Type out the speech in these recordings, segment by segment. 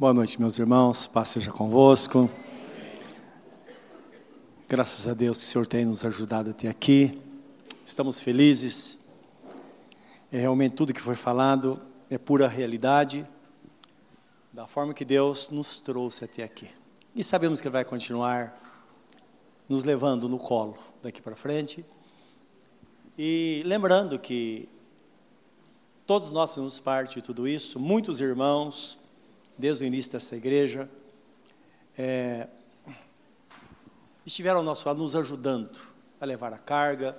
Boa noite, meus irmãos. Paz seja convosco. Graças a Deus que o Senhor tem nos ajudado até aqui. Estamos felizes. É realmente tudo que foi falado é pura realidade da forma que Deus nos trouxe até aqui. E sabemos que vai continuar nos levando no colo daqui para frente. E lembrando que todos nós fazemos parte de tudo isso, muitos irmãos, desde o início dessa igreja, é, estiveram ao nosso lado nos ajudando a levar a carga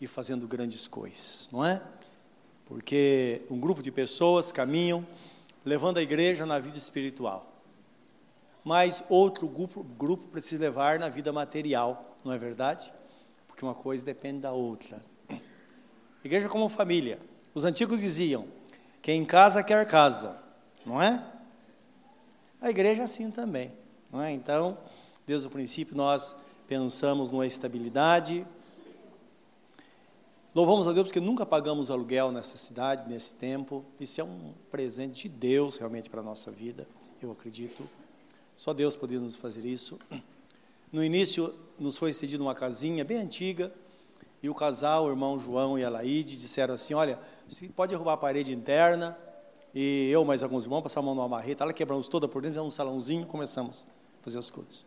e fazendo grandes coisas, não é? Porque um grupo de pessoas caminham levando a igreja na vida espiritual. Mas outro grupo, grupo precisa levar na vida material, não é verdade? Porque uma coisa depende da outra. Igreja como família. Os antigos diziam: quem casa quer casa, não é? A igreja é assim também, é? Então, desde o princípio nós pensamos numa estabilidade. Louvamos a Deus porque nunca pagamos aluguel nessa cidade, nesse tempo. Isso é um presente de Deus realmente para a nossa vida, eu acredito. Só Deus poderia nos fazer isso. No início, nos foi cedido uma casinha bem antiga, e o casal, o irmão João e a Laide, disseram assim: Olha, você pode derrubar a parede interna, e eu mais alguns irmãos passamos a mão numa marreta, ela quebramos toda por dentro, um salãozinho, começamos a fazer os cultos.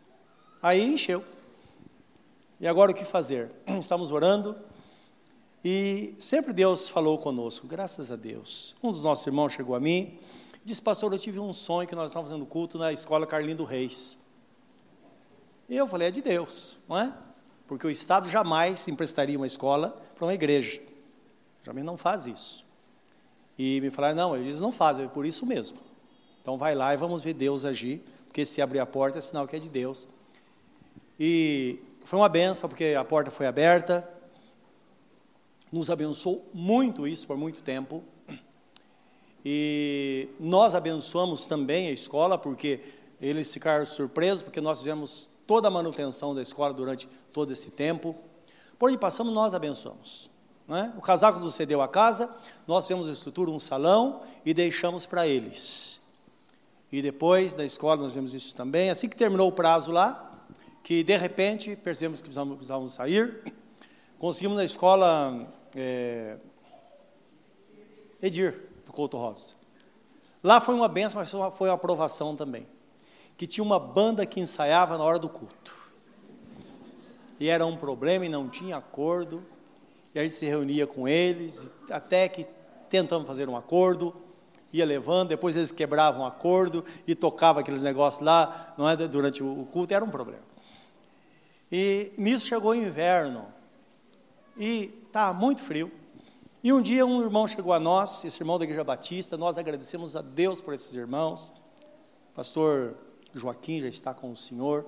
Aí encheu. E agora o que fazer? Estamos orando, e sempre Deus falou conosco, graças a Deus. Um dos nossos irmãos chegou a mim, disse, pastor, eu tive um sonho que nós estávamos fazendo culto na escola Carlindo Reis. E eu falei, é de Deus, não é? Porque o Estado jamais emprestaria uma escola para uma igreja. Jamais não faz isso. E me falaram, não, eles não fazem, é por isso mesmo. Então vai lá e vamos ver Deus agir, porque se abrir a porta é sinal que é de Deus. E foi uma benção, porque a porta foi aberta, nos abençoou muito isso por muito tempo. E nós abençoamos também a escola, porque eles ficaram surpresos, porque nós fizemos toda a manutenção da escola durante todo esse tempo. Por onde passamos, nós abençoamos. É? O casaco nos cedeu a casa, nós fizemos a estrutura, um salão e deixamos para eles. E depois da escola nós vimos isso também. Assim que terminou o prazo lá, que de repente percebemos que precisávamos, precisávamos sair, conseguimos na escola é, Edir, do Couto Rosa. Lá foi uma benção, mas foi uma aprovação também. Que tinha uma banda que ensaiava na hora do culto. E era um problema e não tinha acordo e a gente se reunia com eles, até que tentamos fazer um acordo, ia levando, depois eles quebravam o acordo e tocava aqueles negócios lá, não é, durante o culto, era um problema. E nisso chegou o inverno, e tá muito frio, e um dia um irmão chegou a nós, esse irmão da Igreja Batista, nós agradecemos a Deus por esses irmãos, pastor Joaquim já está com o senhor,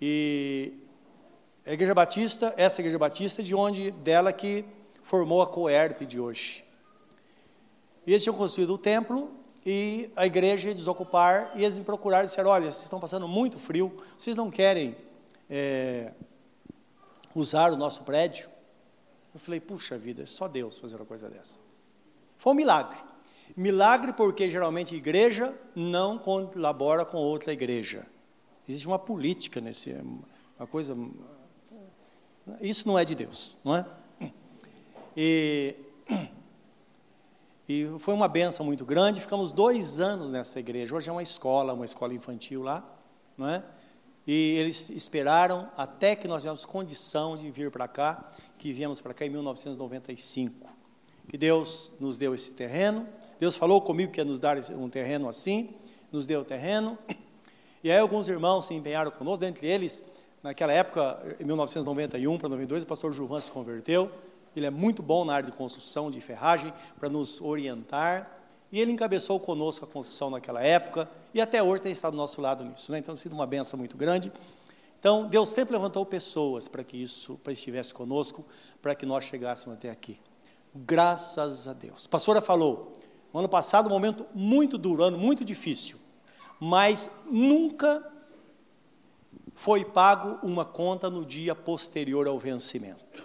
e a Igreja Batista, essa Igreja Batista, de onde dela que formou a Coerp de hoje. E eles tinham construído o templo e a igreja desocupar e eles me procuraram e disseram, olha, vocês estão passando muito frio, vocês não querem é, usar o nosso prédio? Eu falei, puxa vida, é só Deus fazer uma coisa dessa. Foi um milagre. Milagre porque geralmente igreja não colabora com outra igreja. Existe uma política nesse, uma coisa isso não é de Deus, não é? E, e foi uma benção muito grande. Ficamos dois anos nessa igreja. Hoje é uma escola, uma escola infantil lá, não é? E eles esperaram até que nós tivemos condição de vir para cá, que viemos para cá em 1995. Que Deus nos deu esse terreno. Deus falou comigo que ia nos dar um terreno assim, nos deu o terreno. E aí alguns irmãos se empenharam conosco, dentre eles Naquela época, em 1991 para 92, o pastor Gilvan se converteu. Ele é muito bom na área de construção, de ferragem, para nos orientar. E ele encabeçou conosco a construção naquela época e até hoje tem estado do nosso lado nisso. Né? Então, sido uma benção muito grande. Então, Deus sempre levantou pessoas para que isso para estivesse conosco, para que nós chegássemos até aqui. Graças a Deus. A pastora falou, no ano passado, um momento muito duro, ano muito difícil, mas nunca foi pago uma conta no dia posterior ao vencimento.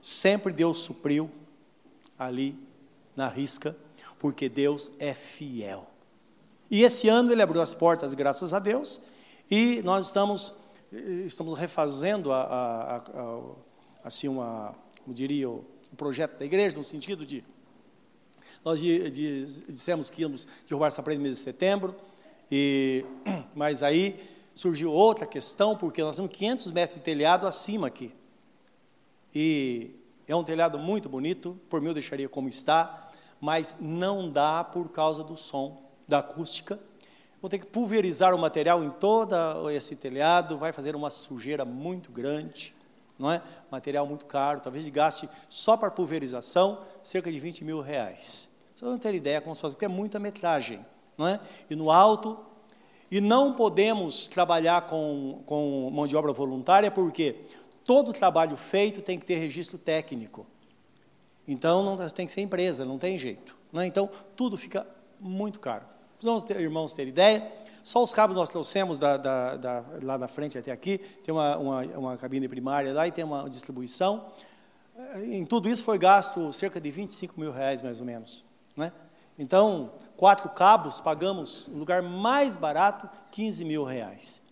Sempre Deus supriu ali na risca, porque Deus é fiel. E esse ano ele abriu as portas, graças a Deus, e nós estamos, estamos refazendo a, a, a, assim uma, como diria, o, projeto da igreja, no sentido de nós de, de, dissemos que íamos derrubar essa parede no mês de setembro, e, mas aí surgiu outra questão, porque nós temos 500 metros de telhado acima aqui. E é um telhado muito bonito, por mim eu deixaria como está, mas não dá por causa do som, da acústica. Vou ter que pulverizar o material em todo esse telhado, vai fazer uma sujeira muito grande, não é? Material muito caro, talvez gaste só para pulverização cerca de 20 mil reais. Você não ter ideia como se faz, porque é muita metragem, não é? E no alto, e não podemos trabalhar com, com mão de obra voluntária, porque todo trabalho feito tem que ter registro técnico. Então, não tem que ser empresa, não tem jeito. Né? Então, tudo fica muito caro. Vamos ter, irmãos ter ideia. Só os cabos nós trouxemos da, da, da, lá da frente até aqui. Tem uma, uma, uma cabine primária lá e tem uma distribuição. Em tudo isso foi gasto cerca de 25 mil reais, mais ou menos. Né? Então, quatro cabos, pagamos, no lugar mais barato, 15 mil reais.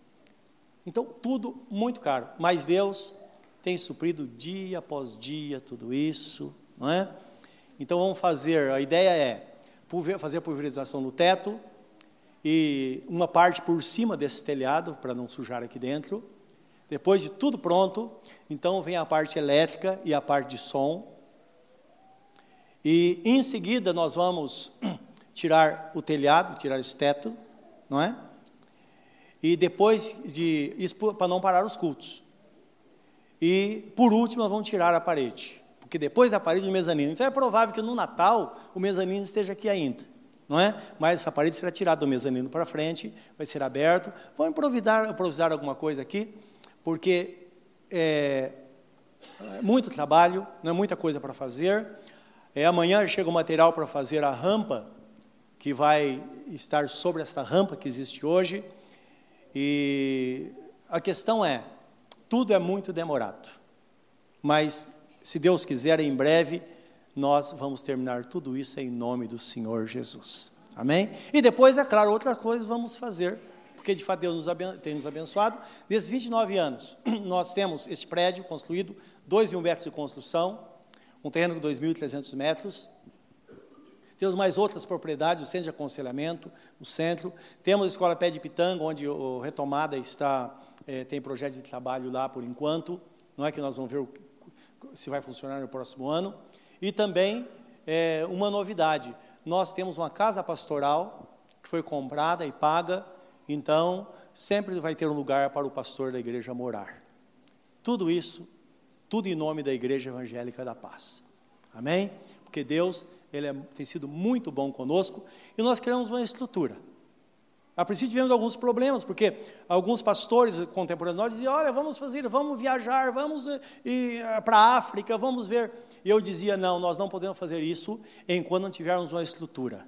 Então, tudo muito caro. Mas Deus tem suprido dia após dia tudo isso, não é? Então, vamos fazer, a ideia é fazer a pulverização no teto e uma parte por cima desse telhado, para não sujar aqui dentro. Depois de tudo pronto, então vem a parte elétrica e a parte de som. E em seguida nós vamos tirar o telhado, tirar esse teto, não é? E depois de isso para não parar os cultos. E por último nós vamos tirar a parede, porque depois da parede o mezanino. Então é provável que no Natal o mezanino esteja aqui ainda, não é? Mas essa parede será tirada do mezanino para frente, vai ser aberto. Vamos improvisar, improvisar alguma coisa aqui, porque é, muito trabalho, não é muita coisa para fazer. É, amanhã chega o material para fazer a rampa que vai estar sobre esta rampa que existe hoje. E a questão é, tudo é muito demorado. Mas se Deus quiser, em breve nós vamos terminar tudo isso em nome do Senhor Jesus. Amém? E depois, é claro, outras coisas vamos fazer, porque de fato Deus nos tem nos abençoado. Nesses 29 anos, nós temos esse prédio construído, 2 mil metros de construção, um terreno de 2.300 metros, temos mais outras propriedades, o centro de aconselhamento, o centro. Temos a Escola Pé de Pitanga, onde o Retomada está, é, tem projeto de trabalho lá por enquanto. Não é que nós vamos ver o, se vai funcionar no próximo ano. E também é, uma novidade: nós temos uma casa pastoral que foi comprada e paga, então sempre vai ter um lugar para o pastor da igreja morar. Tudo isso, tudo em nome da Igreja Evangélica da Paz. Amém? Porque Deus ele é, tem sido muito bom conosco, e nós criamos uma estrutura. A princípio tivemos alguns problemas, porque alguns pastores contemporâneos nós diziam, olha, vamos fazer, vamos viajar, vamos eh, eh, para a África, vamos ver. E eu dizia, não, nós não podemos fazer isso enquanto não tivermos uma estrutura.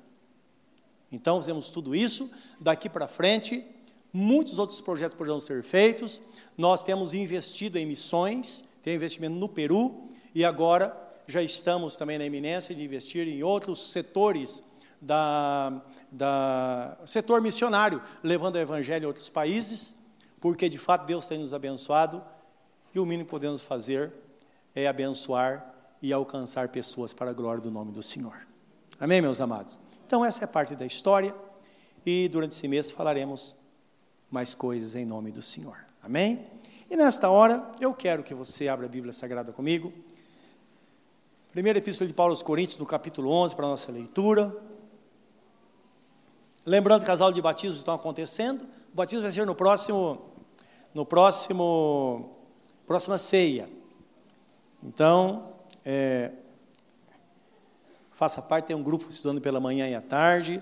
Então fizemos tudo isso, daqui para frente, muitos outros projetos poderão ser feitos, nós temos investido em missões, tem investimento no Peru, e agora já estamos também na iminência de investir em outros setores da, da setor missionário, levando o evangelho a outros países, porque de fato Deus tem nos abençoado e o mínimo que podemos fazer é abençoar e alcançar pessoas para a glória do nome do Senhor. Amém, meus amados? Então, essa é parte da história e durante esse mês falaremos mais coisas em nome do Senhor. Amém? E nesta hora, eu quero que você abra a Bíblia Sagrada comigo. Primeira Epístola de Paulo aos Coríntios, no capítulo 11, para a nossa leitura. Lembrando que casal de batismos estão acontecendo. O batismo vai ser no próximo, no próximo, próxima ceia. Então, é, faça parte, tem um grupo estudando pela manhã e à tarde.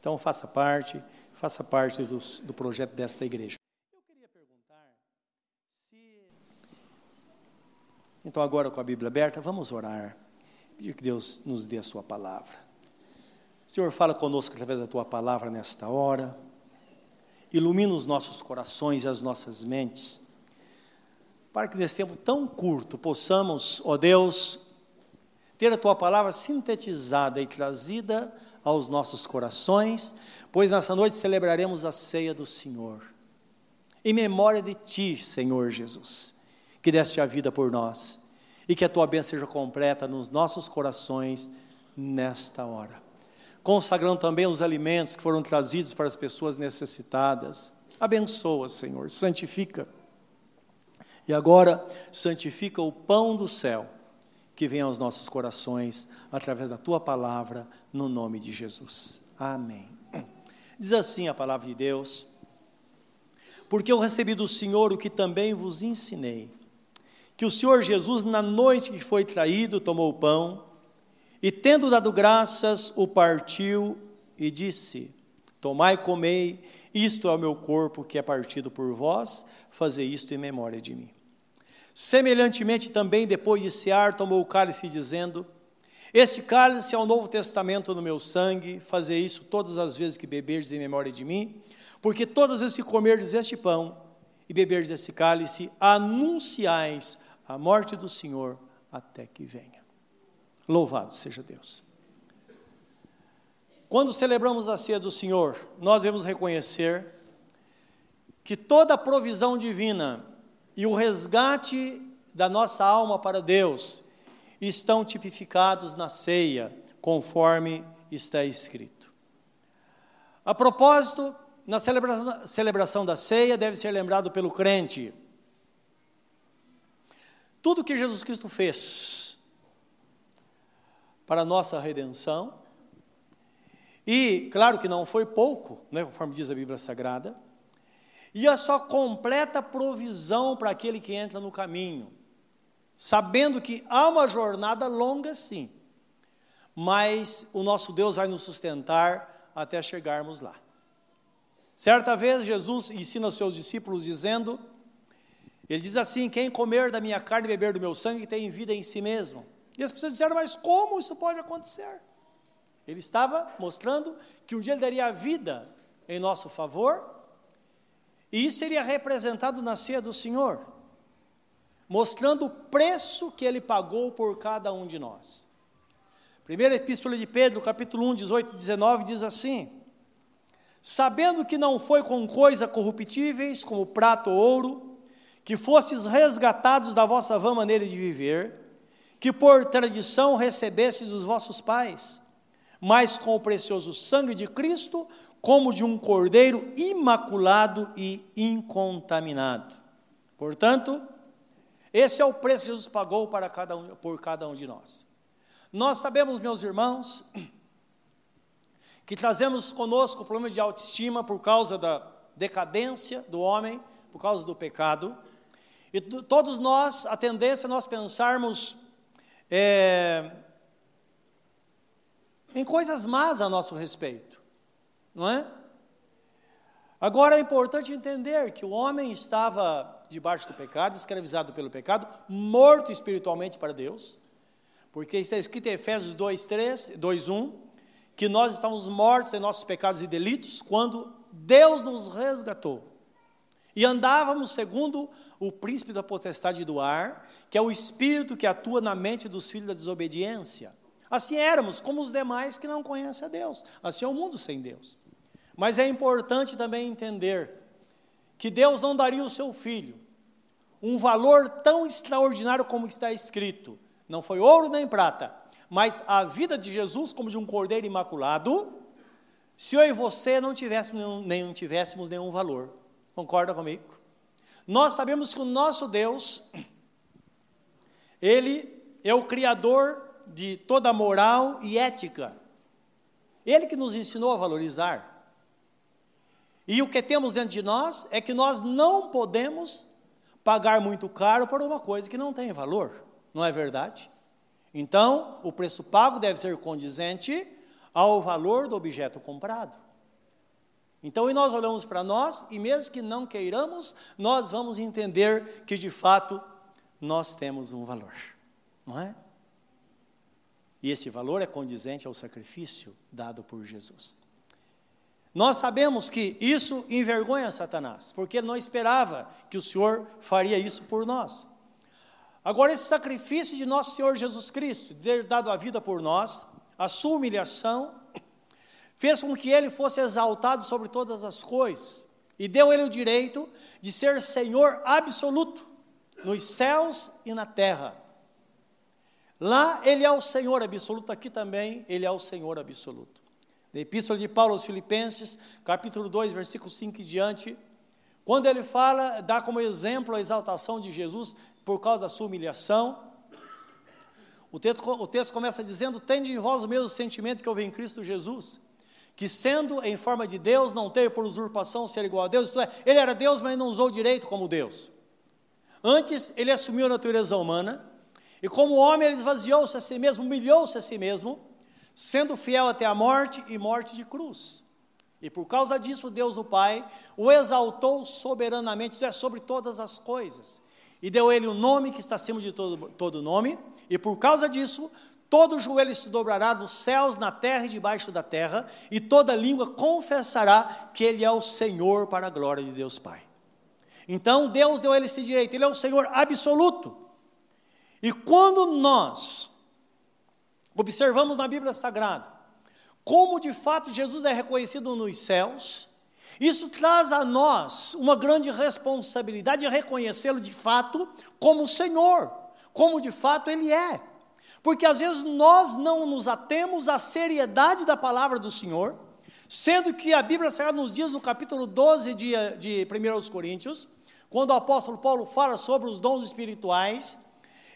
Então, faça parte, faça parte do, do projeto desta igreja. Eu queria perguntar se. Então, agora com a Bíblia aberta, vamos orar. Pedir que Deus nos dê a Sua palavra. Senhor, fala conosco através da Tua palavra nesta hora. Ilumina os nossos corações e as nossas mentes. Para que nesse tempo tão curto possamos, ó Deus, ter a tua palavra sintetizada e trazida aos nossos corações, pois nessa noite celebraremos a ceia do Senhor. Em memória de ti, Senhor Jesus, que deste a vida por nós e que a tua bênção seja completa nos nossos corações nesta hora. Consagrando também os alimentos que foram trazidos para as pessoas necessitadas. Abençoa, Senhor, santifica. E agora, santifica o pão do céu que vem aos nossos corações através da tua palavra, no nome de Jesus. Amém. Diz assim a palavra de Deus: Porque eu recebi do Senhor o que também vos ensinei, que o Senhor Jesus, na noite que foi traído, tomou o pão e, tendo dado graças, o partiu e disse: Tomai e comei, isto é o meu corpo que é partido por vós, fazei isto em memória de mim. Semelhantemente, também, depois de cear, tomou o cálice, dizendo: Este cálice é o novo testamento no meu sangue, fazer isso todas as vezes que beberdes em memória de mim, porque todas as vezes que comerdes este pão e beberdes esse cálice, anunciais a morte do Senhor até que venha. Louvado seja Deus. Quando celebramos a ceia do Senhor, nós devemos reconhecer que toda a provisão divina e o resgate da nossa alma para Deus estão tipificados na ceia, conforme está escrito. A propósito, na celebração, celebração da ceia deve ser lembrado pelo crente tudo que Jesus Cristo fez para a nossa redenção, e claro que não foi pouco, né, conforme diz a Bíblia Sagrada, e a sua completa provisão para aquele que entra no caminho, sabendo que há uma jornada longa sim, mas o nosso Deus vai nos sustentar até chegarmos lá. Certa vez Jesus ensina aos seus discípulos dizendo: Ele diz assim: Quem comer da minha carne e beber do meu sangue tem vida em si mesmo. E as pessoas disseram: Mas como isso pode acontecer? Ele estava mostrando que um dia ele daria a vida em nosso favor e isso seria representado na ceia do Senhor, mostrando o preço que ele pagou por cada um de nós. Primeira Epístola de Pedro, capítulo 1, 18 e 19, diz assim: Sabendo que não foi com coisas corruptíveis, como prata ou ouro, que fostes resgatados da vossa vã maneira de viver, que por tradição recebestes dos vossos pais, mas com o precioso sangue de Cristo, como de um cordeiro imaculado e incontaminado. Portanto, esse é o preço que Jesus pagou para cada um, por cada um de nós. Nós sabemos, meus irmãos, que trazemos conosco o problema de autoestima por causa da decadência do homem, por causa do pecado. E todos nós, a tendência é nós pensarmos é, em coisas más a nosso respeito não é? Agora é importante entender que o homem estava debaixo do pecado, escravizado pelo pecado, morto espiritualmente para Deus, porque está escrito em Efésios 2, 3, 2, 1, que nós estávamos mortos em nossos pecados e delitos quando Deus nos resgatou. E andávamos segundo o príncipe da potestade do ar, que é o espírito que atua na mente dos filhos da desobediência. Assim éramos, como os demais que não conhecem a Deus. Assim é o mundo sem Deus. Mas é importante também entender que Deus não daria o seu filho um valor tão extraordinário como está escrito. Não foi ouro nem prata, mas a vida de Jesus como de um cordeiro imaculado, se eu e você não tivéssemos nenhum, nem tivéssemos nenhum valor. Concorda comigo? Nós sabemos que o nosso Deus, Ele é o Criador de toda moral e ética. Ele que nos ensinou a valorizar. E o que temos dentro de nós é que nós não podemos pagar muito caro por uma coisa que não tem valor, não é verdade? Então, o preço pago deve ser condizente ao valor do objeto comprado. Então, e nós olhamos para nós, e mesmo que não queiramos, nós vamos entender que de fato nós temos um valor, não é? E esse valor é condizente ao sacrifício dado por Jesus. Nós sabemos que isso envergonha Satanás, porque ele não esperava que o Senhor faria isso por nós. Agora, esse sacrifício de nosso Senhor Jesus Cristo, de ter dado a vida por nós, a sua humilhação, fez com que ele fosse exaltado sobre todas as coisas e deu ele o direito de ser Senhor absoluto nos céus e na terra. Lá ele é o Senhor absoluto, aqui também ele é o Senhor absoluto. Na Epístola de Paulo aos Filipenses, capítulo 2, versículo 5 e diante, quando ele fala, dá como exemplo a exaltação de Jesus por causa da sua humilhação, o texto, o texto começa dizendo: Tende em vós o mesmo sentimento que houve em Cristo Jesus, que sendo em forma de Deus, não teve por usurpação ser igual a Deus, isto é, ele era Deus, mas não usou direito como Deus. Antes, ele assumiu a natureza humana, e como homem, ele esvaziou-se a si mesmo, humilhou-se a si mesmo, sendo fiel até a morte e morte de cruz. E por causa disso, Deus o Pai o exaltou soberanamente, isto é, sobre todas as coisas, e deu ele o um nome que está acima de todo, todo nome, e por causa disso, todo joelho se dobrará nos céus, na terra e debaixo da terra, e toda língua confessará que Ele é o Senhor para a glória de Deus Pai. Então Deus deu a ele esse direito, Ele é o Senhor absoluto. E quando nós observamos na Bíblia Sagrada como de fato Jesus é reconhecido nos céus, isso traz a nós uma grande responsabilidade de reconhecê-lo de fato como Senhor, como de fato Ele é. Porque às vezes nós não nos atemos à seriedade da palavra do Senhor, sendo que a Bíblia Sagrada nos diz no capítulo 12 de, de 1 Coríntios, quando o apóstolo Paulo fala sobre os dons espirituais,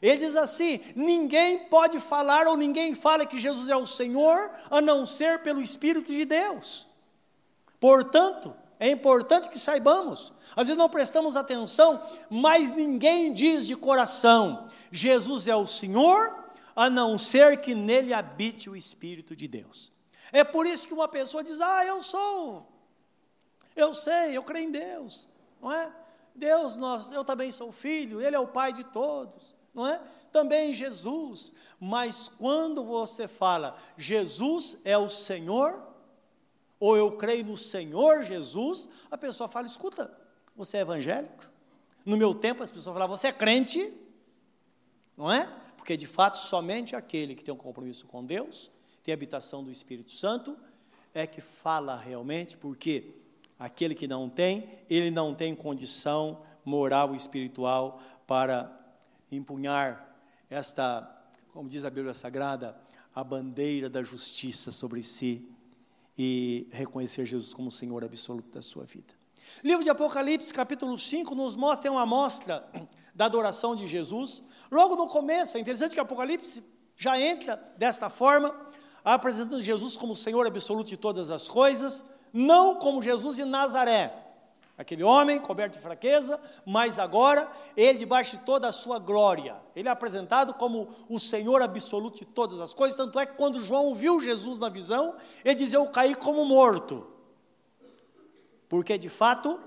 ele diz assim: ninguém pode falar ou ninguém fala que Jesus é o Senhor, a não ser pelo Espírito de Deus. Portanto, é importante que saibamos, às vezes não prestamos atenção, mas ninguém diz de coração: Jesus é o Senhor, a não ser que nele habite o Espírito de Deus. É por isso que uma pessoa diz: Ah, eu sou, eu sei, eu creio em Deus, não é? Deus, nós, eu também sou filho, Ele é o Pai de todos não é? Também Jesus. Mas quando você fala Jesus é o Senhor, ou eu creio no Senhor Jesus, a pessoa fala: escuta, você é evangélico? No meu tempo as pessoas falavam: você é crente? Não é? Porque de fato somente aquele que tem um compromisso com Deus, tem habitação do Espírito Santo, é que fala realmente, porque aquele que não tem, ele não tem condição moral e espiritual para empunhar esta, como diz a Bíblia Sagrada, a bandeira da justiça sobre si e reconhecer Jesus como Senhor absoluto da sua vida. Livro de Apocalipse, capítulo 5, nos mostra uma amostra da adoração de Jesus. Logo no começo, é interessante que Apocalipse já entra desta forma, apresentando Jesus como Senhor absoluto de todas as coisas, não como Jesus de Nazaré, Aquele homem coberto de fraqueza, mas agora ele debaixo de toda a sua glória. Ele é apresentado como o Senhor absoluto de todas as coisas, tanto é que quando João viu Jesus na visão, ele dizia: Eu caí como morto. Porque de fato,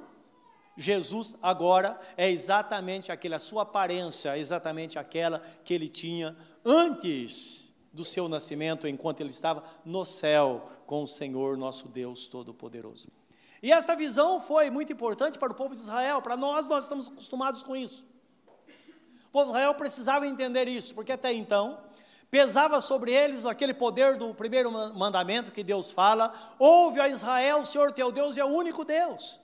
Jesus agora é exatamente aquela, a sua aparência, é exatamente aquela que ele tinha antes do seu nascimento, enquanto ele estava no céu com o Senhor nosso Deus Todo-Poderoso. E essa visão foi muito importante para o povo de Israel, para nós, nós estamos acostumados com isso. O povo de Israel precisava entender isso, porque até então pesava sobre eles aquele poder do primeiro mandamento que Deus fala: Ouve a Israel, o Senhor teu Deus é o único Deus,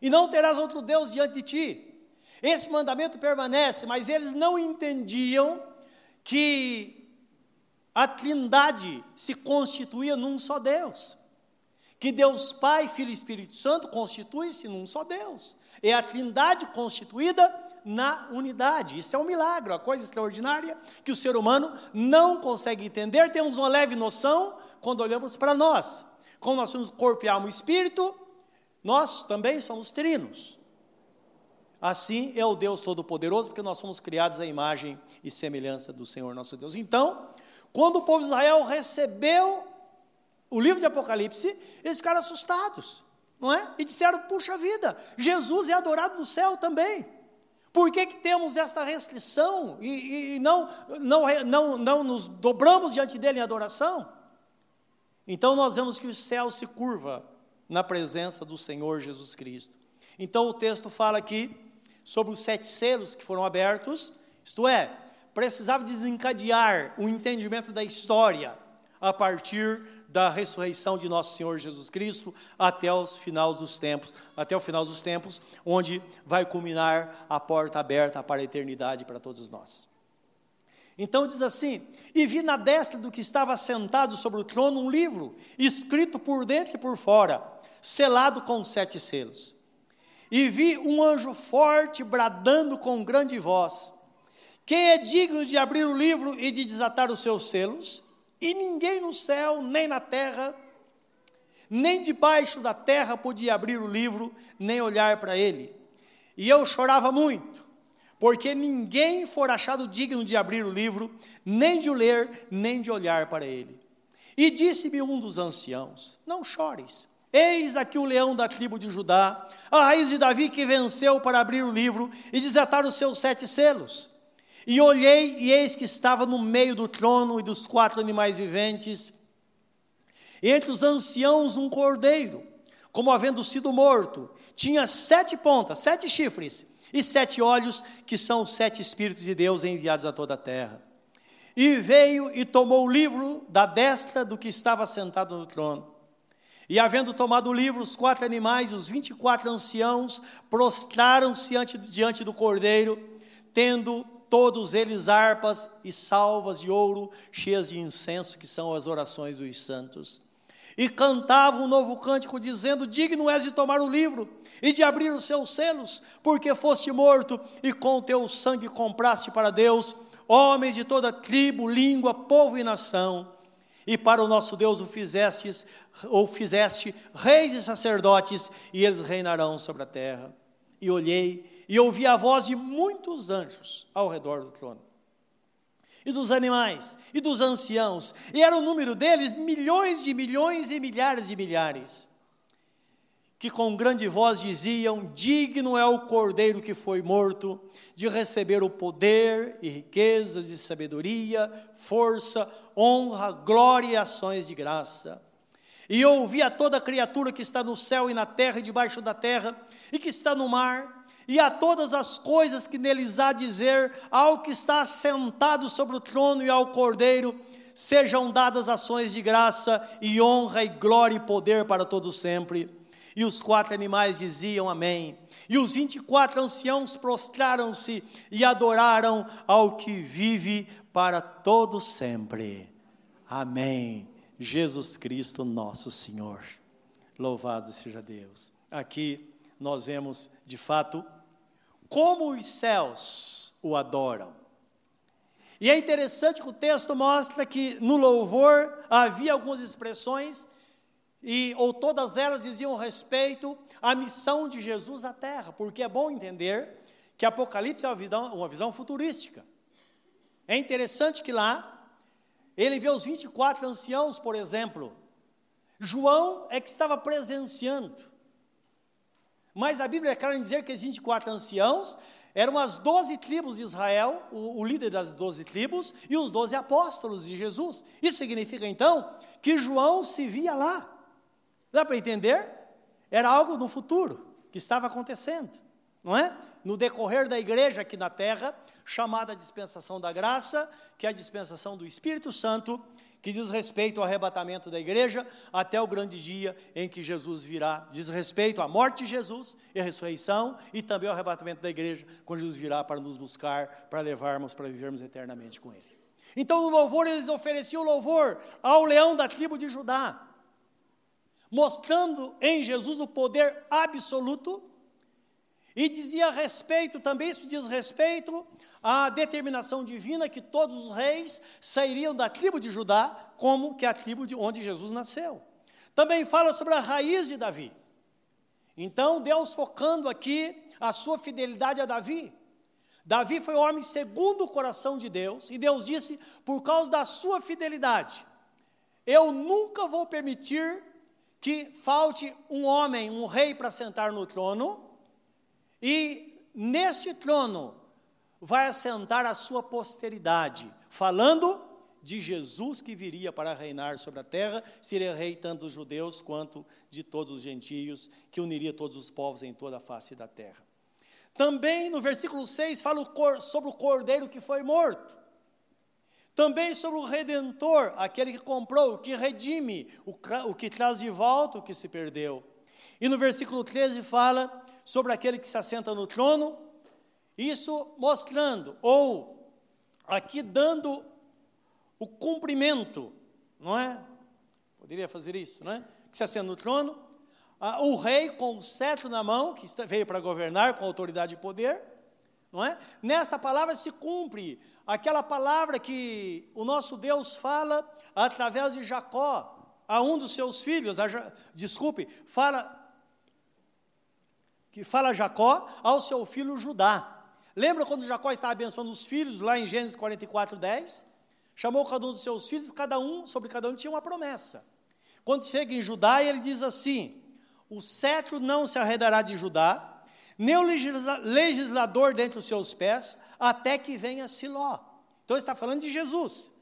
e não terás outro Deus diante de ti. Esse mandamento permanece, mas eles não entendiam que a trindade se constituía num só Deus que Deus Pai, Filho e Espírito Santo constituem-se num só Deus. É a trindade constituída na unidade. Isso é um milagre, uma coisa extraordinária que o ser humano não consegue entender. Temos uma leve noção quando olhamos para nós. Como nós somos corpo e alma e espírito, nós também somos trinos. Assim é o Deus Todo-Poderoso, porque nós somos criados à imagem e semelhança do Senhor nosso Deus. Então, quando o povo de Israel recebeu o livro de Apocalipse, eles ficaram assustados, não é? E disseram: puxa vida, Jesus é adorado no céu também. Por que, que temos esta restrição e, e não, não, não, não nos dobramos diante dele em adoração? Então nós vemos que o céu se curva na presença do Senhor Jesus Cristo. Então o texto fala aqui sobre os sete selos que foram abertos Isto é, precisava desencadear o entendimento da história a partir da ressurreição de nosso Senhor Jesus Cristo até os finais dos tempos, até o final dos tempos, onde vai culminar a porta aberta para a eternidade para todos nós. Então diz assim: E vi na destra do que estava sentado sobre o trono um livro, escrito por dentro e por fora, selado com sete selos. E vi um anjo forte bradando com grande voz: Quem é digno de abrir o livro e de desatar os seus selos? E ninguém no céu, nem na terra, nem debaixo da terra podia abrir o livro, nem olhar para ele. E eu chorava muito, porque ninguém for achado digno de abrir o livro, nem de o ler, nem de olhar para ele. E disse-me um dos anciãos: Não chores. Eis aqui o leão da tribo de Judá, a raiz de Davi que venceu para abrir o livro e desatar os seus sete selos. E olhei, e eis que estava no meio do trono e dos quatro animais viventes, entre os anciãos um cordeiro, como havendo sido morto, tinha sete pontas, sete chifres, e sete olhos, que são os sete Espíritos de Deus enviados a toda a terra. E veio e tomou o livro da destra do que estava sentado no trono. E havendo tomado o livro, os quatro animais, os vinte e quatro anciãos, prostraram-se diante do cordeiro, tendo todos eles harpas e salvas de ouro cheias de incenso, que são as orações dos santos. E cantavam um novo cântico, dizendo: Digno és de tomar o livro e de abrir os seus selos, porque foste morto e com teu sangue compraste para Deus homens de toda tribo, língua, povo e nação. E para o nosso Deus o fizestes, ou fizeste reis e sacerdotes, e eles reinarão sobre a terra. E olhei e ouvi a voz de muitos anjos ao redor do trono. E dos animais, e dos anciãos, e era o número deles milhões de milhões e milhares de milhares, que com grande voz diziam: Digno é o cordeiro que foi morto de receber o poder e riquezas e sabedoria, força, honra, glória e ações de graça. E ouvi a toda criatura que está no céu e na terra e debaixo da terra, e que está no mar, e a todas as coisas que neles há dizer, ao que está sentado sobre o trono e ao Cordeiro, sejam dadas ações de graça e honra e glória e poder para todos sempre. E os quatro animais diziam amém. E os vinte e quatro anciãos prostraram-se e adoraram ao que vive para todos sempre. Amém. Jesus Cristo, nosso Senhor. Louvado seja Deus. Aqui nós vemos, de fato, como os céus o adoram. E é interessante que o texto mostra que no louvor havia algumas expressões, e, ou todas elas diziam respeito à missão de Jesus à terra, porque é bom entender que Apocalipse é uma visão, uma visão futurística. É interessante que lá, ele vê os 24 anciãos, por exemplo. João é que estava presenciando. Mas a Bíblia é clara em dizer que os 24 anciãos eram as 12 tribos de Israel, o, o líder das 12 tribos, e os 12 apóstolos de Jesus. Isso significa então que João se via lá. Dá para entender? Era algo no futuro que estava acontecendo, não é? No decorrer da igreja aqui na terra, chamada dispensação da graça, que é a dispensação do Espírito Santo, que diz respeito ao arrebatamento da igreja até o grande dia em que Jesus virá. Diz respeito à morte de Jesus e a ressurreição e também ao arrebatamento da igreja, quando Jesus virá para nos buscar, para levarmos, para vivermos eternamente com Ele. Então, no louvor, eles ofereciam louvor ao leão da tribo de Judá, mostrando em Jesus o poder absoluto e dizia respeito, também isso diz respeito à determinação divina que todos os reis sairiam da tribo de Judá, como que é a tribo de onde Jesus nasceu. Também fala sobre a raiz de Davi. Então, Deus focando aqui a sua fidelidade a Davi. Davi foi o homem segundo o coração de Deus, e Deus disse: por causa da sua fidelidade, eu nunca vou permitir que falte um homem, um rei para sentar no trono, e neste trono vai assentar a sua posteridade, falando de Jesus que viria para reinar sobre a terra, seria rei tanto dos judeus quanto de todos os gentios, que uniria todos os povos em toda a face da terra. Também no versículo 6 fala sobre o cordeiro que foi morto. Também sobre o redentor, aquele que comprou, o que redime, o, o que traz de volta o que se perdeu. E no versículo 13 fala sobre aquele que se assenta no trono, isso mostrando, ou aqui dando o cumprimento, não é? Poderia fazer isso, não é? Que se assenta no trono, o rei com o cetro na mão, que veio para governar com autoridade e poder, não é? Nesta palavra se cumpre aquela palavra que o nosso Deus fala através de Jacó, a um dos seus filhos, a, desculpe, fala que fala Jacó ao seu filho Judá. Lembra quando Jacó estava abençoando os filhos lá em Gênesis 44, 10? Chamou cada um dos seus filhos, cada um, sobre cada um tinha uma promessa. Quando chega em Judá, ele diz assim: o cetro não se arredará de Judá, nem o legislador dentre os seus pés, até que venha Siló. Então está falando de Jesus.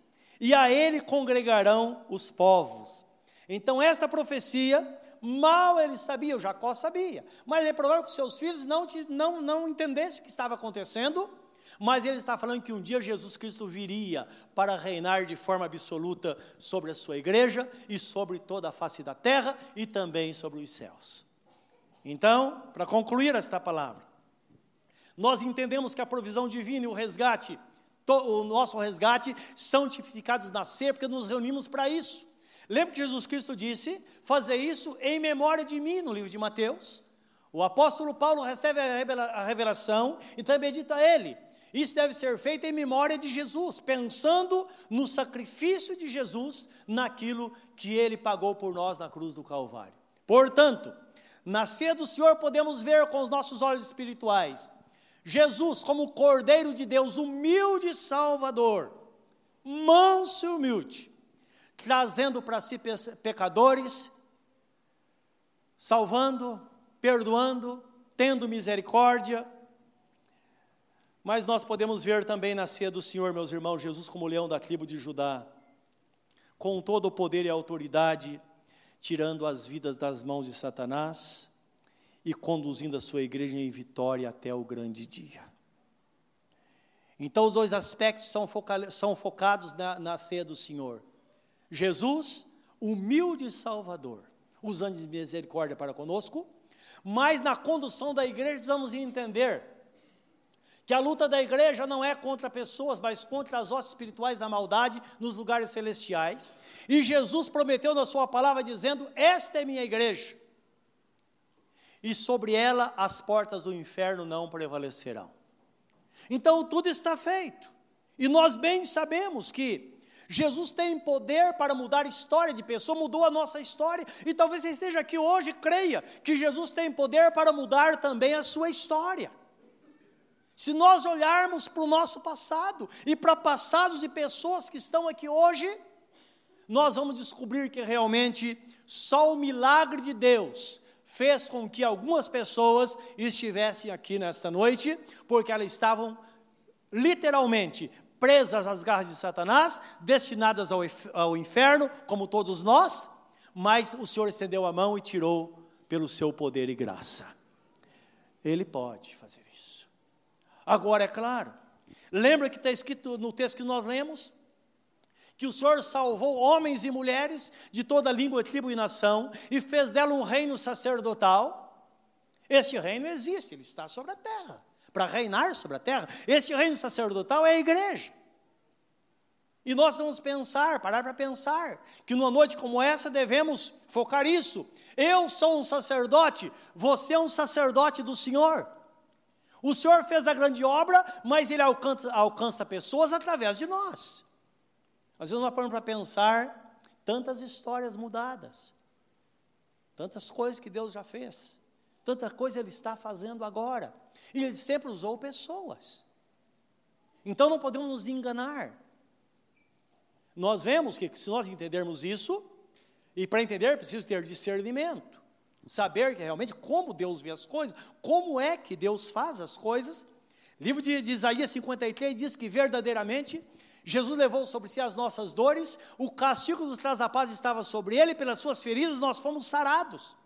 E a ele congregarão os povos. Então esta profecia, mal ele sabia, o Jacó sabia, mas é provável que seus filhos não, não, não entendessem o que estava acontecendo, mas ele está falando que um dia Jesus Cristo viria para reinar de forma absoluta sobre a sua igreja e sobre toda a face da terra e também sobre os céus. Então, para concluir esta palavra, nós entendemos que a provisão divina e o resgate, o nosso resgate, são tipificados na ceia, porque nos reunimos para isso. Lembra que Jesus Cristo disse: fazer isso em memória de mim, no livro de Mateus? O apóstolo Paulo recebe a revelação, então medita ele. Isso deve ser feito em memória de Jesus, pensando no sacrifício de Jesus, naquilo que ele pagou por nós na cruz do Calvário. Portanto, na ceia do Senhor podemos ver com os nossos olhos espirituais. Jesus como Cordeiro de Deus, humilde Salvador, manso e humilde, trazendo para si pecadores, salvando, perdoando, tendo misericórdia, mas nós podemos ver também na ceia do Senhor, meus irmãos, Jesus como leão da tribo de Judá, com todo o poder e autoridade, tirando as vidas das mãos de Satanás e conduzindo a sua igreja em vitória até o grande dia. Então, os dois aspectos são, são focados na, na ceia do Senhor. Jesus, humilde Salvador, usando de misericórdia para conosco, mas na condução da igreja precisamos entender que a luta da igreja não é contra pessoas, mas contra as hostes espirituais da maldade nos lugares celestiais. E Jesus prometeu na sua palavra dizendo: "Esta é minha igreja. E sobre ela as portas do inferno não prevalecerão." Então tudo está feito. E nós bem sabemos que Jesus tem poder para mudar a história de pessoa, mudou a nossa história, e talvez você esteja aqui hoje e creia que Jesus tem poder para mudar também a sua história. Se nós olharmos para o nosso passado e para passados de pessoas que estão aqui hoje, nós vamos descobrir que realmente só o milagre de Deus fez com que algumas pessoas estivessem aqui nesta noite, porque elas estavam literalmente presas às garras de Satanás, destinadas ao, ao inferno, como todos nós, mas o Senhor estendeu a mão e tirou pelo seu poder e graça. Ele pode fazer isso. Agora, é claro, lembra que está escrito no texto que nós lemos? Que o Senhor salvou homens e mulheres de toda língua, tribo e nação e fez dela um reino sacerdotal. Este reino existe, ele está sobre a terra, para reinar sobre a terra. Este reino sacerdotal é a igreja. E nós vamos pensar, parar para pensar, que numa noite como essa devemos focar isso. Eu sou um sacerdote, você é um sacerdote do Senhor. O Senhor fez a grande obra, mas Ele alcança, alcança pessoas através de nós. Às vezes nós paramos para pensar tantas histórias mudadas, tantas coisas que Deus já fez, tanta coisa Ele está fazendo agora. E Ele sempre usou pessoas. Então não podemos nos enganar. Nós vemos que se nós entendermos isso, e para entender preciso ter discernimento saber realmente como Deus vê as coisas, como é que Deus faz as coisas. Livro de, de Isaías 53 diz que verdadeiramente Jesus levou sobre si as nossas dores, o castigo dos traz a paz estava sobre ele, pelas suas feridas nós fomos sarados.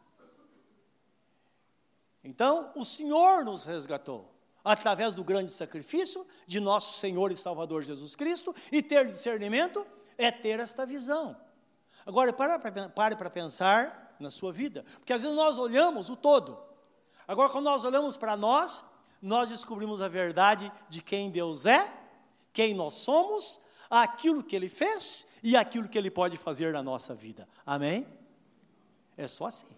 Então, o Senhor nos resgatou. através do grande sacrifício de nosso Senhor e Salvador Jesus Cristo, e ter discernimento é ter esta visão. Agora, pare para pensar na sua vida, porque às vezes nós olhamos o todo. Agora, quando nós olhamos para nós, nós descobrimos a verdade de quem Deus é, quem nós somos, aquilo que Ele fez e aquilo que Ele pode fazer na nossa vida. Amém? É só assim.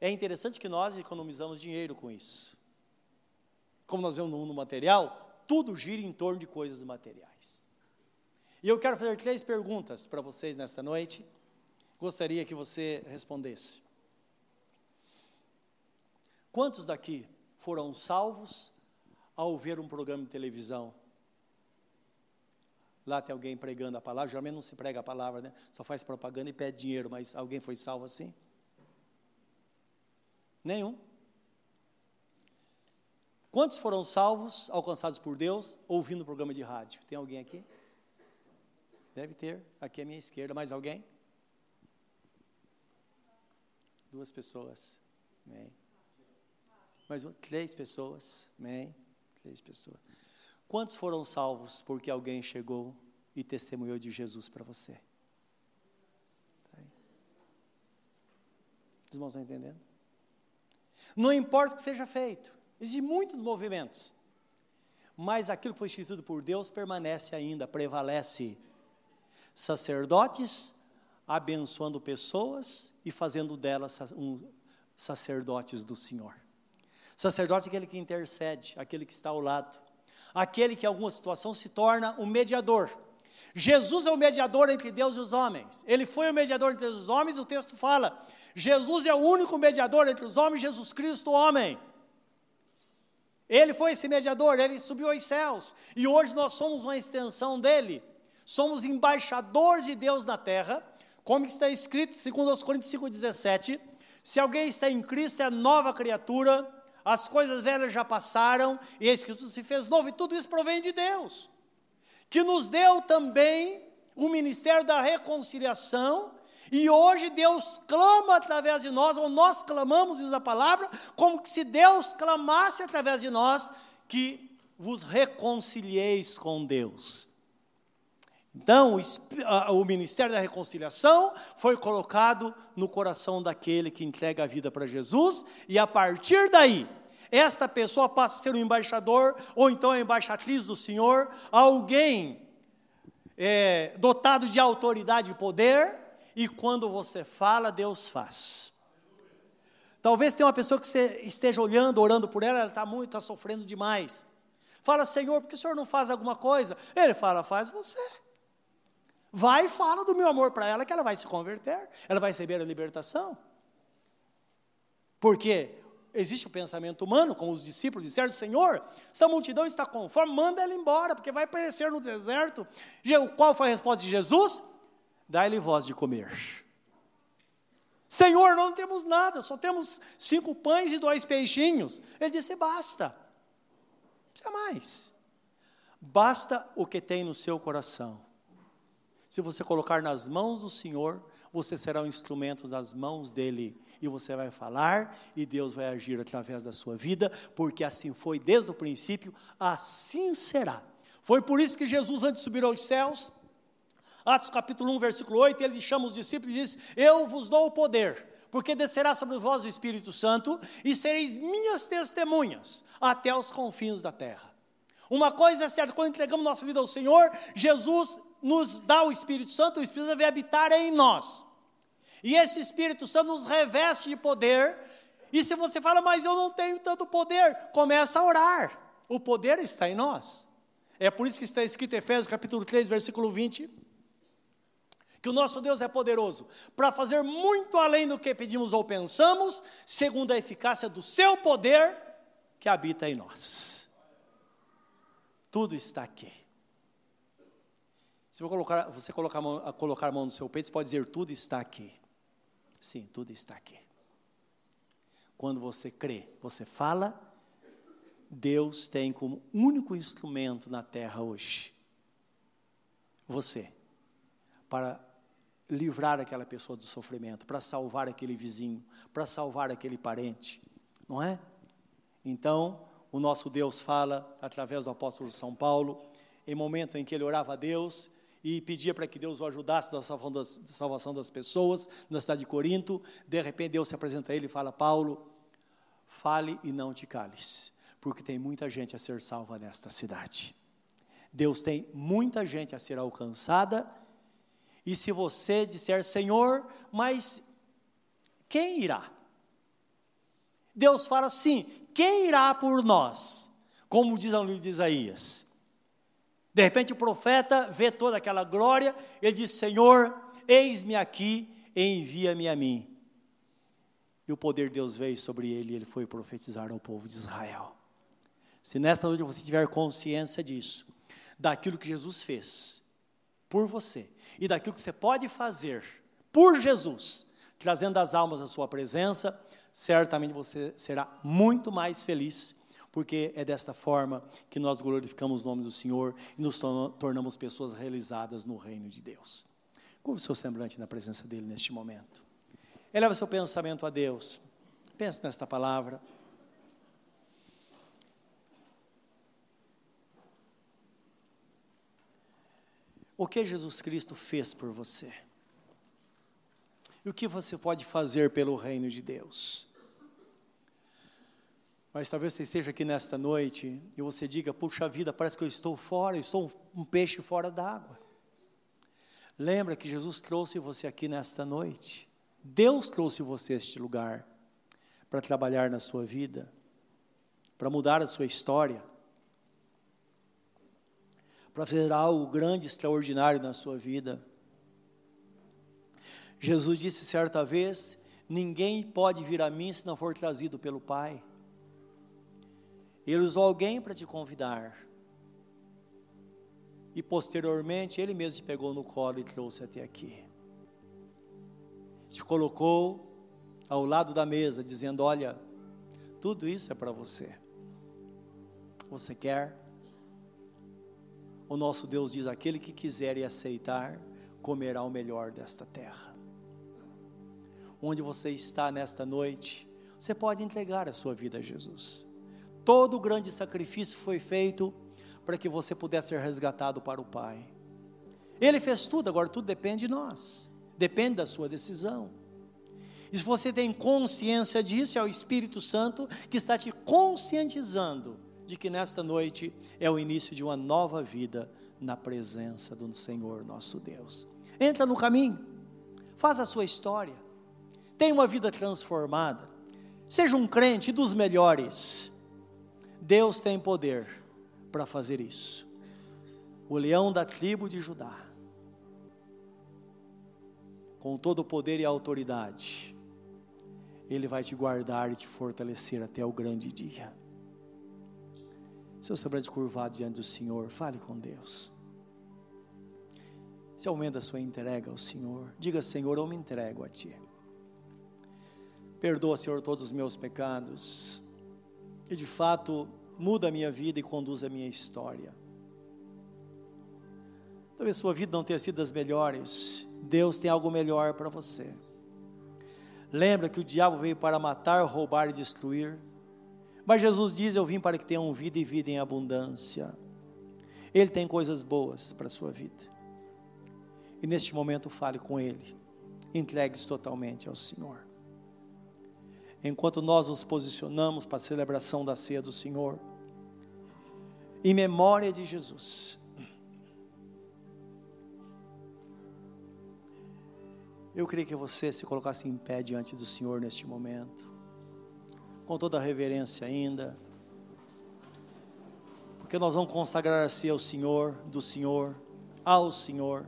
É interessante que nós economizamos dinheiro com isso. Como nós vemos no mundo material, tudo gira em torno de coisas materiais. E eu quero fazer três perguntas para vocês nesta noite. Gostaria que você respondesse. Quantos daqui foram salvos ao ver um programa de televisão? Lá tem alguém pregando a palavra, geralmente não se prega a palavra, né? Só faz propaganda e pede dinheiro, mas alguém foi salvo assim? Nenhum. Quantos foram salvos, alcançados por Deus, ouvindo o programa de rádio? Tem alguém aqui? Deve ter, aqui à minha esquerda. Mais alguém? Duas pessoas. Amém. Mais um, três pessoas. Amém. Três pessoas. Quantos foram salvos porque alguém chegou e testemunhou de Jesus para você? Tá Os irmãos estão entendendo? Não importa o que seja feito, existem muitos movimentos, mas aquilo que foi instituído por Deus permanece ainda, prevalece. Sacerdotes abençoando pessoas e fazendo delas um, sacerdotes do Senhor. Sacerdote é aquele que intercede, aquele que está ao lado, aquele que em alguma situação se torna o um mediador. Jesus é o mediador entre Deus e os homens. Ele foi o mediador entre os homens, o texto fala. Jesus é o único mediador entre os homens, Jesus Cristo, homem. Ele foi esse mediador, ele subiu aos céus, e hoje nós somos uma extensão dele. Somos embaixadores de Deus na terra, como está escrito, segundo os Coríntios 5,17, se alguém está em Cristo, é nova criatura, as coisas velhas já passaram, e a Escritura se fez novo, e tudo isso provém de Deus, que nos deu também o ministério da reconciliação, e hoje Deus clama através de nós, ou nós clamamos, diz a palavra, como se Deus clamasse através de nós, que vos reconcilieis com Deus. Então, o, ministério da reconciliação foi colocado no coração daquele que entrega a vida para Jesus, e a partir daí, esta pessoa passa a ser um embaixador, ou então a embaixatriz do Senhor, alguém é, dotado de autoridade e poder, e quando você fala, Deus faz. Talvez tenha uma pessoa que você esteja olhando, orando por ela, ela está muito, está sofrendo demais. Fala, Senhor, por que o Senhor não faz alguma coisa? Ele fala, faz você. Vai e fala do meu amor para ela, que ela vai se converter, ela vai receber a libertação. Porque existe o pensamento humano, como os discípulos disseram, Senhor, essa multidão está conforme, manda ela embora, porque vai perecer no deserto. Qual foi a resposta de Jesus? Dá-lhe voz de comer. Senhor, não temos nada, só temos cinco pães e dois peixinhos. Ele disse: basta, não precisa mais. Basta o que tem no seu coração. Se você colocar nas mãos do Senhor, você será um instrumento das mãos dele. E você vai falar e Deus vai agir através da sua vida, porque assim foi desde o princípio, assim será. Foi por isso que Jesus, antes de subir aos céus, Atos capítulo 1, versículo 8, ele chama os discípulos e diz: Eu vos dou o poder, porque descerá sobre vós o Espírito Santo, e sereis minhas testemunhas até os confins da terra. Uma coisa é certa, quando entregamos nossa vida ao Senhor, Jesus nos dá o Espírito Santo, o Espírito vai habitar em nós. E esse Espírito Santo nos reveste de poder. E se você fala, mas eu não tenho tanto poder, começa a orar. O poder está em nós. É por isso que está escrito em Efésios capítulo 3, versículo 20, que o nosso Deus é poderoso para fazer muito além do que pedimos ou pensamos, segundo a eficácia do seu poder que habita em nós. Tudo está aqui. Se colocar, você colocar a, mão, colocar a mão no seu peito, você pode dizer: tudo está aqui. Sim, tudo está aqui. Quando você crê, você fala, Deus tem como único instrumento na terra hoje você, para livrar aquela pessoa do sofrimento, para salvar aquele vizinho, para salvar aquele parente, não é? Então, o nosso Deus fala através do apóstolo São Paulo, em momento em que ele orava a Deus e pedia para que Deus o ajudasse na salvação das pessoas na cidade de Corinto. De repente, Deus se apresenta a ele e fala: Paulo, fale e não te cales, porque tem muita gente a ser salva nesta cidade. Deus tem muita gente a ser alcançada, e se você disser, Senhor, mas quem irá? Deus fala assim: quem irá por nós? Como diz o livro de Isaías. De repente o profeta vê toda aquela glória, ele diz: Senhor, eis-me aqui, envia-me a mim. E o poder de Deus veio sobre ele e ele foi profetizar ao povo de Israel. Se nesta noite você tiver consciência disso, daquilo que Jesus fez por você e daquilo que você pode fazer por Jesus, trazendo as almas à sua presença, certamente você será muito mais feliz, porque é desta forma que nós glorificamos o nome do Senhor e nos tornamos pessoas realizadas no reino de Deus. Curva o seu semblante na presença dele neste momento. Eleva seu pensamento a Deus. Pense nesta palavra. O que Jesus Cristo fez por você? E o que você pode fazer pelo reino de Deus? Mas talvez você esteja aqui nesta noite e você diga: puxa vida, parece que eu estou fora, eu estou um peixe fora d'água. Lembra que Jesus trouxe você aqui nesta noite. Deus trouxe você a este lugar para trabalhar na sua vida, para mudar a sua história para fazer algo grande, extraordinário na sua vida. Jesus disse certa vez: Ninguém pode vir a mim se não for trazido pelo Pai. Ele usou alguém para te convidar. E posteriormente, ele mesmo te pegou no colo e trouxe até aqui. Te colocou ao lado da mesa, dizendo: Olha, tudo isso é para você. Você quer? O nosso Deus diz: aquele que quiser e aceitar, comerá o melhor desta terra. Onde você está nesta noite, você pode entregar a sua vida a Jesus. Todo o grande sacrifício foi feito para que você pudesse ser resgatado para o Pai. Ele fez tudo, agora tudo depende de nós, depende da sua decisão. E se você tem consciência disso, é o Espírito Santo que está te conscientizando de que nesta noite é o início de uma nova vida na presença do Senhor nosso Deus. Entra no caminho, faz a sua história, tenha uma vida transformada, seja um crente dos melhores. Deus tem poder para fazer isso. O leão da tribo de Judá, com todo o poder e autoridade, ele vai te guardar e te fortalecer até o grande dia. Seu semblante curvado diante do Senhor, fale com Deus. O momento da sua entrega ao Senhor. Diga, Senhor, eu me entrego a Ti. Perdoa, Senhor, todos os meus pecados. E de fato, muda a minha vida e conduz a minha história. Talvez sua vida não tenha sido das melhores. Deus tem algo melhor para você. Lembra que o diabo veio para matar, roubar e destruir. Mas Jesus diz: Eu vim para que tenham vida e vida em abundância. Ele tem coisas boas para a sua vida. E neste momento fale com Ele. Entregue-se totalmente ao Senhor. Enquanto nós nos posicionamos para a celebração da ceia do Senhor, em memória de Jesus. Eu queria que você se colocasse em pé diante do Senhor neste momento com toda a reverência ainda, porque nós vamos consagrar-se ao Senhor, do Senhor, ao Senhor.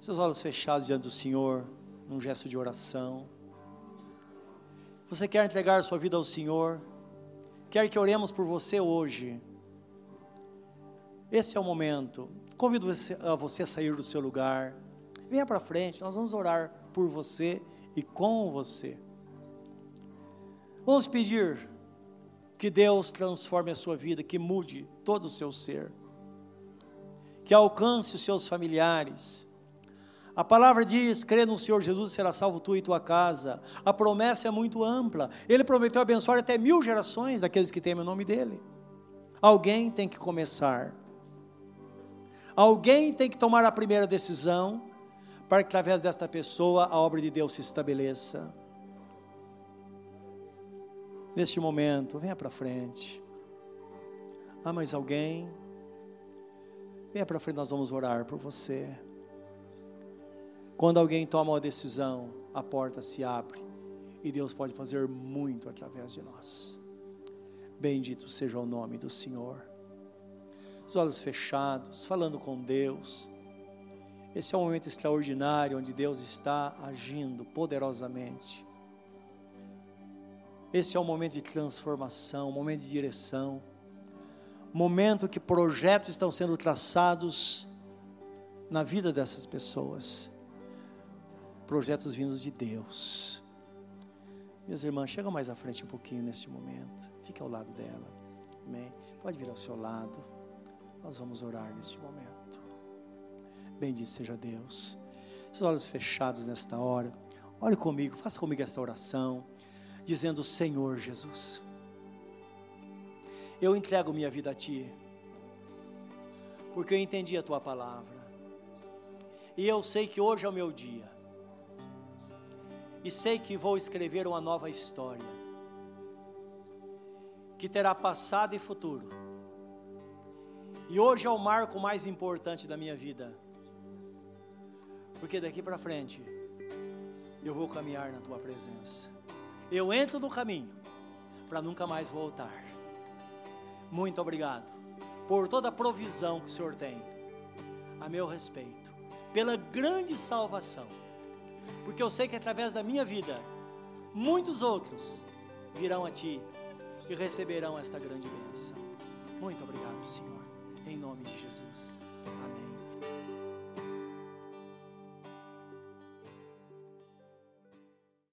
Seus olhos fechados diante do Senhor, num gesto de oração. Você quer entregar sua vida ao Senhor? Quer que oremos por você hoje? Esse é o momento. Convido você a você a sair do seu lugar. Venha para frente, nós vamos orar por você e com você. Vamos pedir que Deus transforme a sua vida, que mude todo o seu ser, que alcance os seus familiares, A palavra diz: crê no Senhor Jesus, será salvo tu e tua casa. A promessa é muito ampla. Ele prometeu abençoar até mil gerações daqueles que temem o nome dele. Alguém tem que começar. Alguém tem que tomar a primeira decisão para que através desta pessoa a obra de Deus se estabeleça. Neste momento, venha para frente. Há mais alguém? Venha para frente, nós vamos orar por você. Quando alguém toma uma decisão, a porta se abre e Deus pode fazer muito através de nós. Bendito seja o nome do Senhor. Os olhos fechados, falando com Deus. Esse é um momento extraordinário onde Deus está agindo poderosamente. Esse é um momento de transformação, um momento de direção, momento que projetos estão sendo traçados na vida dessas pessoas projetos vindos de Deus. Minhas irmãs, chega mais à frente um pouquinho neste momento. Fique ao lado dela. Amém. Pode vir ao seu lado. Nós vamos orar neste momento. Bendito seja Deus. Os olhos fechados nesta hora. Olhe comigo, faça comigo esta oração, dizendo: Senhor Jesus, eu entrego minha vida a Ti, porque eu entendi a Tua palavra, e eu sei que hoje é o meu dia e sei que vou escrever uma nova história, que terá passado e futuro. E hoje é o marco mais importante da minha vida, porque daqui para frente eu vou caminhar na tua presença. Eu entro no caminho para nunca mais voltar. Muito obrigado por toda a provisão que o Senhor tem a meu respeito, pela grande salvação porque eu sei que através da minha vida, muitos outros virão a Ti e receberão esta grande bênção. Muito obrigado, Senhor, em nome de Jesus. Amém.